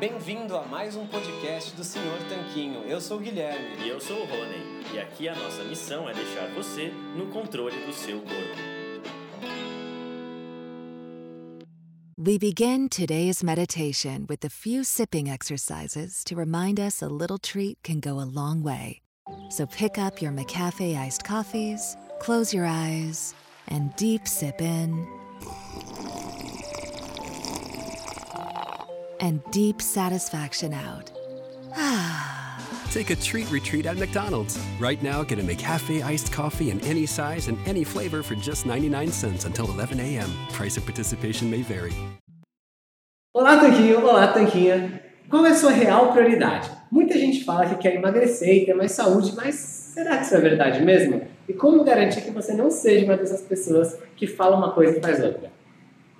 Bem-vindo a mais um podcast do Senhor Tanquinho. Eu sou o Guilherme. E eu sou o Rony. E aqui a nossa missão é deixar você no controle do seu corpo. We begin today's meditation with a few sipping exercises to remind us a little treat can go a long way. So pick up your McCafe iced coffees, close your eyes, and deep sip in. And deep satisfaction out. Take a treat retreat at McDonald's. Right now, get a McCafe iced coffee in any size and any flavor for just 99 cents until 11 a.m. Price of participation may vary. Olá, Tanquinho. Olá, Tanquinha. Qual é a sua real prioridade? Muita gente fala que quer emagrecer e ter mais saúde, mas será que isso é verdade mesmo? E como garantir que você não seja uma dessas pessoas que fala uma coisa e faz outra?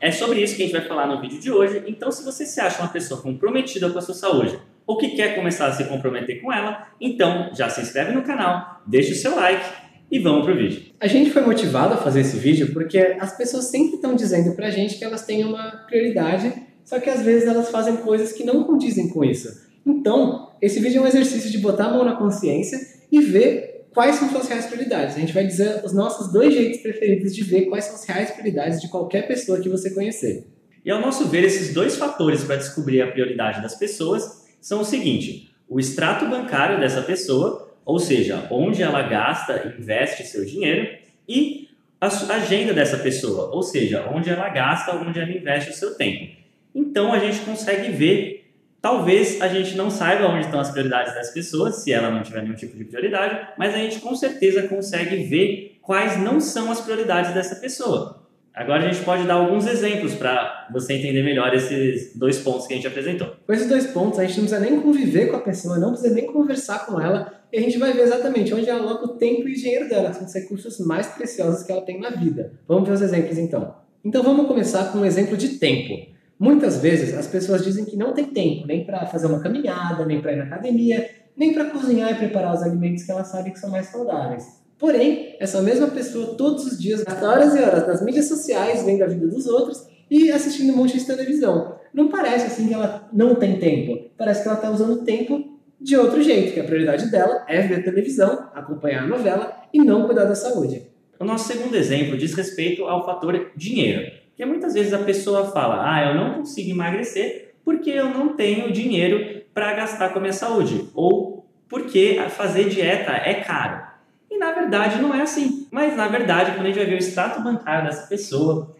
É sobre isso que a gente vai falar no vídeo de hoje. Então, se você se acha uma pessoa comprometida com a sua saúde ou que quer começar a se comprometer com ela, então já se inscreve no canal, deixa o seu like e vamos pro vídeo. A gente foi motivado a fazer esse vídeo porque as pessoas sempre estão dizendo pra gente que elas têm uma prioridade, só que às vezes elas fazem coisas que não condizem com isso. Então, esse vídeo é um exercício de botar a mão na consciência e ver quais são suas reais prioridades. A gente vai dizer os nossos dois jeitos preferidos de ver quais são as reais prioridades de qualquer pessoa que você conhecer. E ao nosso ver, esses dois fatores para descobrir a prioridade das pessoas são o seguinte: o extrato bancário dessa pessoa, ou seja, onde ela gasta e investe seu dinheiro, e a agenda dessa pessoa, ou seja, onde ela gasta, onde ela investe o seu tempo. Então a gente consegue ver Talvez a gente não saiba onde estão as prioridades das pessoas, se ela não tiver nenhum tipo de prioridade, mas a gente com certeza consegue ver quais não são as prioridades dessa pessoa. Agora a gente pode dar alguns exemplos para você entender melhor esses dois pontos que a gente apresentou. Com esses dois pontos, a gente não precisa nem conviver com a pessoa, não precisa nem conversar com ela, e a gente vai ver exatamente onde ela aloca o tempo e o dinheiro dela, são os recursos mais preciosos que ela tem na vida. Vamos ver os exemplos então. Então vamos começar com um exemplo de tempo. Muitas vezes as pessoas dizem que não tem tempo nem para fazer uma caminhada, nem para ir na academia, nem para cozinhar e preparar os alimentos que elas sabem que são mais saudáveis. Porém, essa mesma pessoa todos os dias gasta horas e horas nas mídias sociais, vendo a vida dos outros e assistindo um monte de televisão. Não parece assim que ela não tem tempo. Parece que ela está usando tempo de outro jeito, que a prioridade dela é ver televisão, acompanhar a novela e não cuidar da saúde. O nosso segundo exemplo diz respeito ao fator dinheiro. Porque muitas vezes a pessoa fala: ah, eu não consigo emagrecer porque eu não tenho dinheiro para gastar com a minha saúde. Ou porque fazer dieta é caro. E na verdade não é assim. Mas na verdade, quando a gente vai ver o extrato bancário dessa pessoa,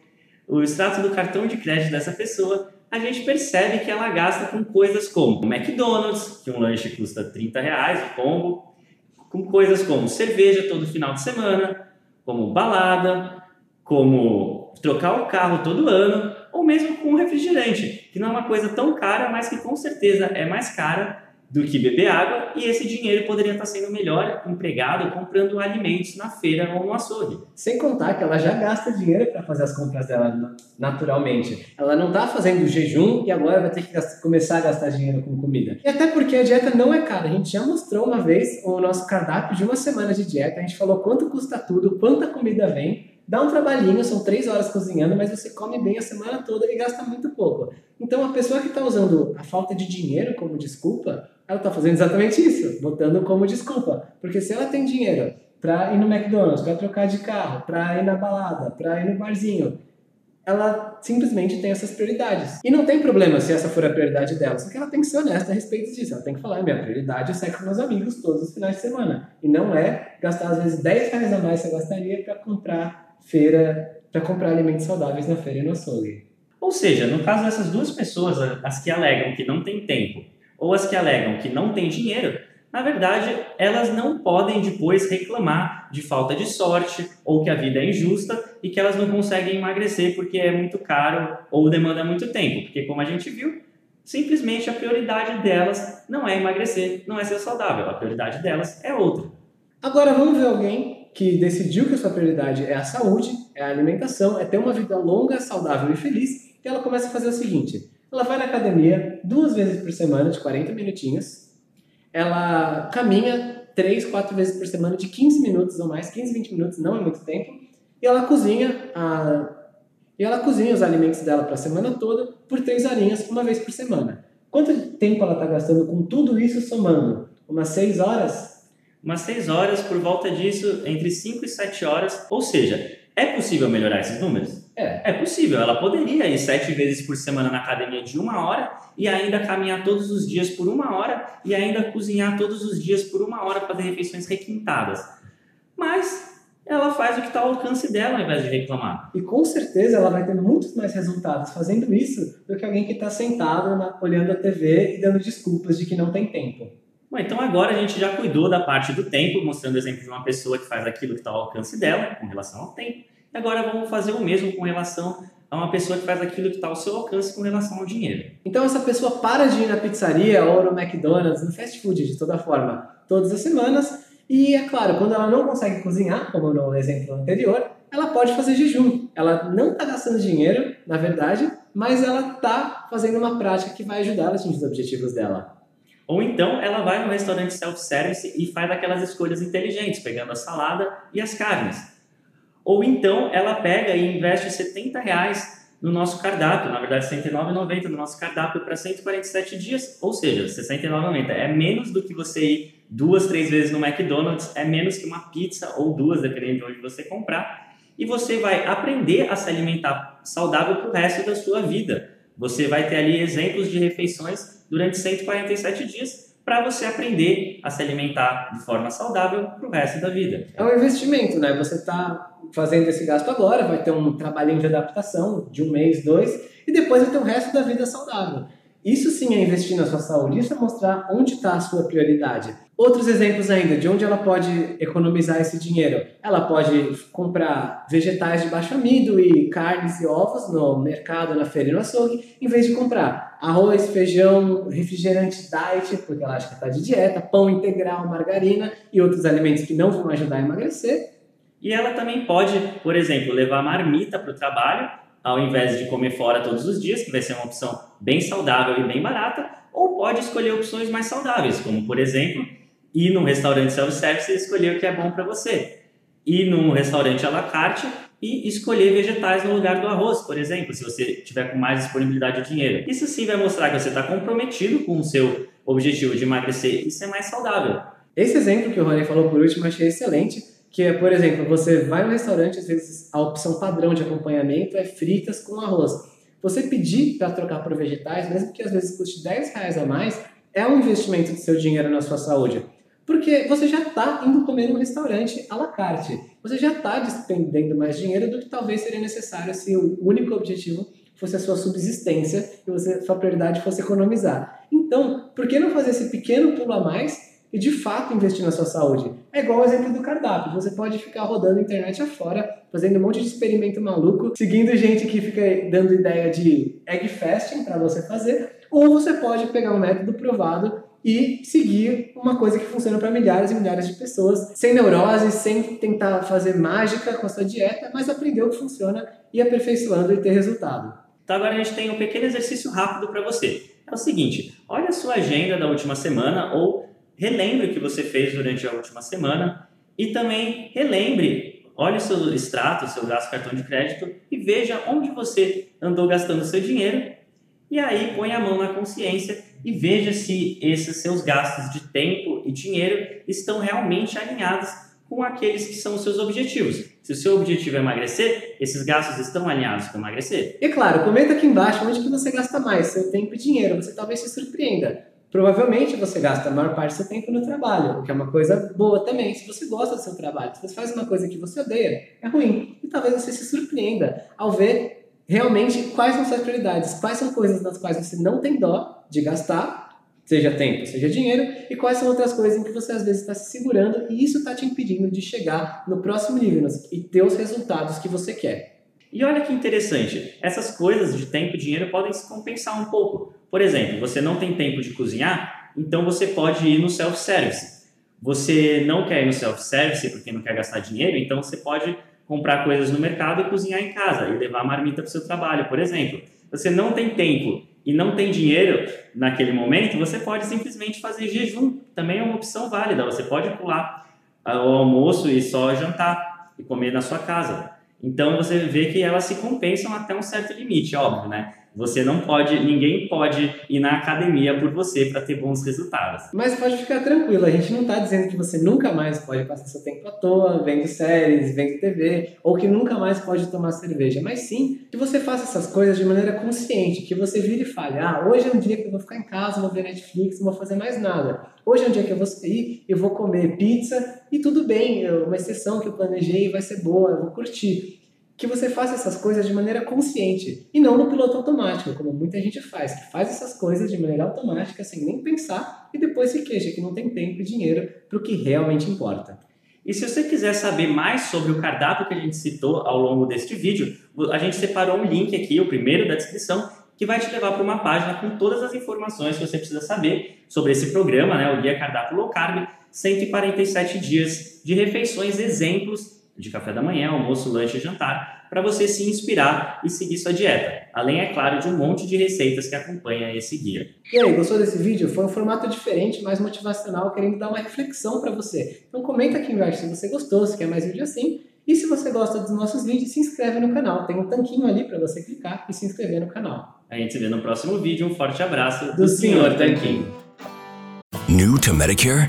o extrato do cartão de crédito dessa pessoa, a gente percebe que ela gasta com coisas como McDonald's, que um lanche custa 30 reais, combo, com coisas como cerveja todo final de semana, como balada, como trocar o carro todo ano, ou mesmo com um refrigerante, que não é uma coisa tão cara, mas que com certeza é mais cara do que beber água, e esse dinheiro poderia estar sendo melhor empregado comprando alimentos na feira ou no açougue. Sem contar que ela já gasta dinheiro para fazer as compras dela naturalmente. Ela não está fazendo jejum e agora vai ter que começar a gastar dinheiro com comida. E até porque a dieta não é cara. A gente já mostrou uma vez o nosso cardápio de uma semana de dieta. A gente falou quanto custa tudo, quanta comida vem Dá um trabalhinho, são três horas cozinhando, mas você come bem a semana toda e gasta muito pouco. Então, a pessoa que está usando a falta de dinheiro como desculpa, ela está fazendo exatamente isso, botando como desculpa. Porque se ela tem dinheiro para ir no McDonald's, para trocar de carro, para ir na balada, para ir no barzinho, ela simplesmente tem essas prioridades. E não tem problema se essa for a prioridade dela, só que ela tem que ser honesta a respeito disso. Ela tem que falar: minha prioridade é sair com meus amigos todos os finais de semana. E não é gastar, às vezes, 10 reais a mais que você gastaria para comprar feira para comprar alimentos saudáveis na feira e no açougue. Ou seja, no caso dessas duas pessoas, as que alegam que não tem tempo ou as que alegam que não tem dinheiro, na verdade, elas não podem depois reclamar de falta de sorte ou que a vida é injusta e que elas não conseguem emagrecer porque é muito caro ou demanda muito tempo. Porque, como a gente viu, simplesmente a prioridade delas não é emagrecer, não é ser saudável. A prioridade delas é outra. Agora vamos ver alguém que decidiu que a sua prioridade é a saúde, é a alimentação, é ter uma vida longa, saudável e feliz, e ela começa a fazer o seguinte: ela vai na academia duas vezes por semana, de 40 minutinhos, ela caminha três, quatro vezes por semana, de 15 minutos ou mais, 15, 20 minutos, não é muito tempo, e ela cozinha a e ela cozinha os alimentos dela para a semana toda por três horinhas, uma vez por semana. Quanto tempo ela está gastando com tudo isso somando? Umas seis horas? Umas seis horas, por volta disso, entre 5 e 7 horas. Ou seja, é possível melhorar esses números? É. É possível. Ela poderia ir sete vezes por semana na academia de uma hora e ainda caminhar todos os dias por uma hora e ainda cozinhar todos os dias por uma hora, fazer refeições requintadas. Mas ela faz o que está ao alcance dela ao invés de reclamar. E com certeza ela vai ter muitos mais resultados fazendo isso do que alguém que está sentado na, olhando a TV e dando desculpas de que não tem tempo. Bom, então agora a gente já cuidou da parte do tempo, mostrando o exemplo de uma pessoa que faz aquilo que está ao alcance dela, com relação ao tempo. E agora vamos fazer o mesmo com relação a uma pessoa que faz aquilo que está ao seu alcance com relação ao dinheiro. Então essa pessoa para de ir na pizzaria ou no McDonald's, no fast food de toda forma, todas as semanas e é claro, quando ela não consegue cozinhar, como no exemplo anterior, ela pode fazer jejum. Ela não está gastando dinheiro, na verdade, mas ela está fazendo uma prática que vai ajudar a atingir os objetivos dela. Ou então ela vai no restaurante self-service e faz aquelas escolhas inteligentes, pegando a salada e as carnes. Ou então ela pega e investe 70 reais no nosso cardápio, na verdade R$ 69,90 no nosso cardápio para 147 dias, ou seja, R$ 69,90 é menos do que você ir duas, três vezes no McDonald's é menos que uma pizza ou duas, dependendo de onde você comprar. E você vai aprender a se alimentar saudável para o resto da sua vida. Você vai ter ali exemplos de refeições durante 147 dias para você aprender a se alimentar de forma saudável para o resto da vida. É um investimento, né? Você está fazendo esse gasto agora, vai ter um trabalhinho de adaptação de um mês, dois, e depois vai ter o resto da vida saudável. Isso sim é investir na sua saúde, isso é mostrar onde está a sua prioridade. Outros exemplos ainda, de onde ela pode economizar esse dinheiro. Ela pode comprar vegetais de baixo amido e carnes e ovos no mercado, na feira e no açougue, em vez de comprar arroz, feijão, refrigerante diet, porque ela acha que está de dieta, pão integral, margarina e outros alimentos que não vão ajudar a emagrecer. E ela também pode, por exemplo, levar marmita para o trabalho, ao invés de comer fora todos os dias, que vai ser uma opção bem saudável e bem barata, ou pode escolher opções mais saudáveis, como por exemplo, ir num restaurante self-service e escolher o que é bom para você. Ir num restaurante à la carte e escolher vegetais no lugar do arroz, por exemplo, se você tiver com mais disponibilidade de dinheiro. Isso sim vai mostrar que você está comprometido com o seu objetivo de emagrecer e ser mais saudável. Esse exemplo que o Rony falou por último eu achei excelente, que é, por exemplo, você vai no restaurante, às vezes a opção padrão de acompanhamento é fritas com arroz. Você pedir para trocar por vegetais, mesmo que às vezes custe 10 reais a mais, é um investimento do seu dinheiro na sua saúde. Porque você já está indo comer num restaurante à la carte. Você já está despendendo mais dinheiro do que talvez seria necessário se o único objetivo fosse a sua subsistência e você, sua prioridade fosse economizar. Então, por que não fazer esse pequeno pulo a mais e de fato investir na sua saúde? É igual o exemplo do cardápio. Você pode ficar rodando a internet afora, fazendo um monte de experimento maluco, seguindo gente que fica dando ideia de egg fasting para você fazer, ou você pode pegar um método provado e seguir uma coisa que funciona para milhares e milhares de pessoas, sem neurose, sem tentar fazer mágica com a sua dieta, mas aprender o que funciona e aperfeiçoando e ter resultado. Então agora a gente tem um pequeno exercício rápido para você. É o seguinte, olha a sua agenda da última semana ou relembre o que você fez durante a última semana e também relembre, olhe o seu extrato, seu gasto cartão de crédito e veja onde você andou gastando seu dinheiro e aí põe a mão na consciência e veja se esses seus gastos de tempo e dinheiro estão realmente alinhados com aqueles que são os seus objetivos. Se o seu objetivo é emagrecer, esses gastos estão alinhados com emagrecer. E claro, comenta aqui embaixo onde que você gasta mais, seu tempo e dinheiro. Você talvez se surpreenda. Provavelmente você gasta a maior parte do seu tempo no trabalho, o que é uma coisa boa também. Se você gosta do seu trabalho, se você faz uma coisa que você odeia, é ruim. E talvez você se surpreenda ao ver realmente quais são suas prioridades, quais são coisas das quais você não tem dó de gastar, seja tempo, seja dinheiro, e quais são outras coisas em que você às vezes está se segurando e isso está te impedindo de chegar no próximo nível e ter os resultados que você quer. E olha que interessante, essas coisas de tempo e dinheiro podem se compensar um pouco. Por exemplo, você não tem tempo de cozinhar, então você pode ir no self-service. você não quer ir no self-service porque não quer gastar dinheiro, então você pode comprar coisas no mercado e cozinhar em casa e levar a marmita para o seu trabalho, por exemplo. Você não tem tempo e não tem dinheiro naquele momento, você pode simplesmente fazer jejum. Também é uma opção válida. Você pode pular o almoço e só jantar e comer na sua casa. Então você vê que elas se compensam até um certo limite, óbvio, né? Você não pode, ninguém pode ir na academia por você para ter bons resultados. Mas pode ficar tranquilo, a gente não está dizendo que você nunca mais pode passar seu tempo à toa, vendo séries, vendo TV, ou que nunca mais pode tomar cerveja, mas sim que você faça essas coisas de maneira consciente, que você vire e fale, ah, hoje é um dia que eu vou ficar em casa, vou ver Netflix, não vou fazer mais nada. Hoje é um dia que eu vou sair e vou comer pizza e tudo bem, uma exceção que eu planejei vai ser boa, eu vou curtir que você faça essas coisas de maneira consciente e não no piloto automático, como muita gente faz, que faz essas coisas de maneira automática sem nem pensar e depois se queixa que não tem tempo e dinheiro para o que realmente importa. E se você quiser saber mais sobre o cardápio que a gente citou ao longo deste vídeo, a gente separou um link aqui, o primeiro da descrição, que vai te levar para uma página com todas as informações que você precisa saber sobre esse programa, né, o Guia Cardápio Low Carb, 147 dias de refeições, exemplos de café da manhã, almoço, lanche e jantar, para você se inspirar e seguir sua dieta. Além, é claro, de um monte de receitas que acompanha esse guia. E aí, gostou desse vídeo? Foi um formato diferente, mais motivacional, querendo dar uma reflexão para você. Então comenta aqui embaixo se você gostou, se quer mais vídeo assim. E se você gosta dos nossos vídeos, se inscreve no canal. Tem um tanquinho ali para você clicar e se inscrever no canal. A gente se vê no próximo vídeo. Um forte abraço do, do Senhor Tanquinho. New to Medicare?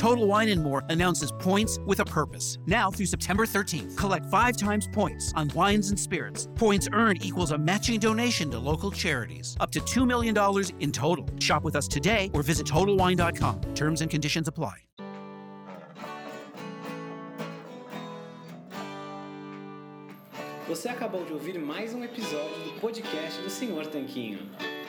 Total Wine and More announces points with a purpose. Now through September 13th, collect five times points on wines and spirits. Points earned equals a matching donation to local charities, up to $2 million in total. Shop with us today or visit TotalWine.com. Terms and conditions apply. Você acabou de ouvir mais um episódio do podcast do Senhor Tanquinho.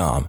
com.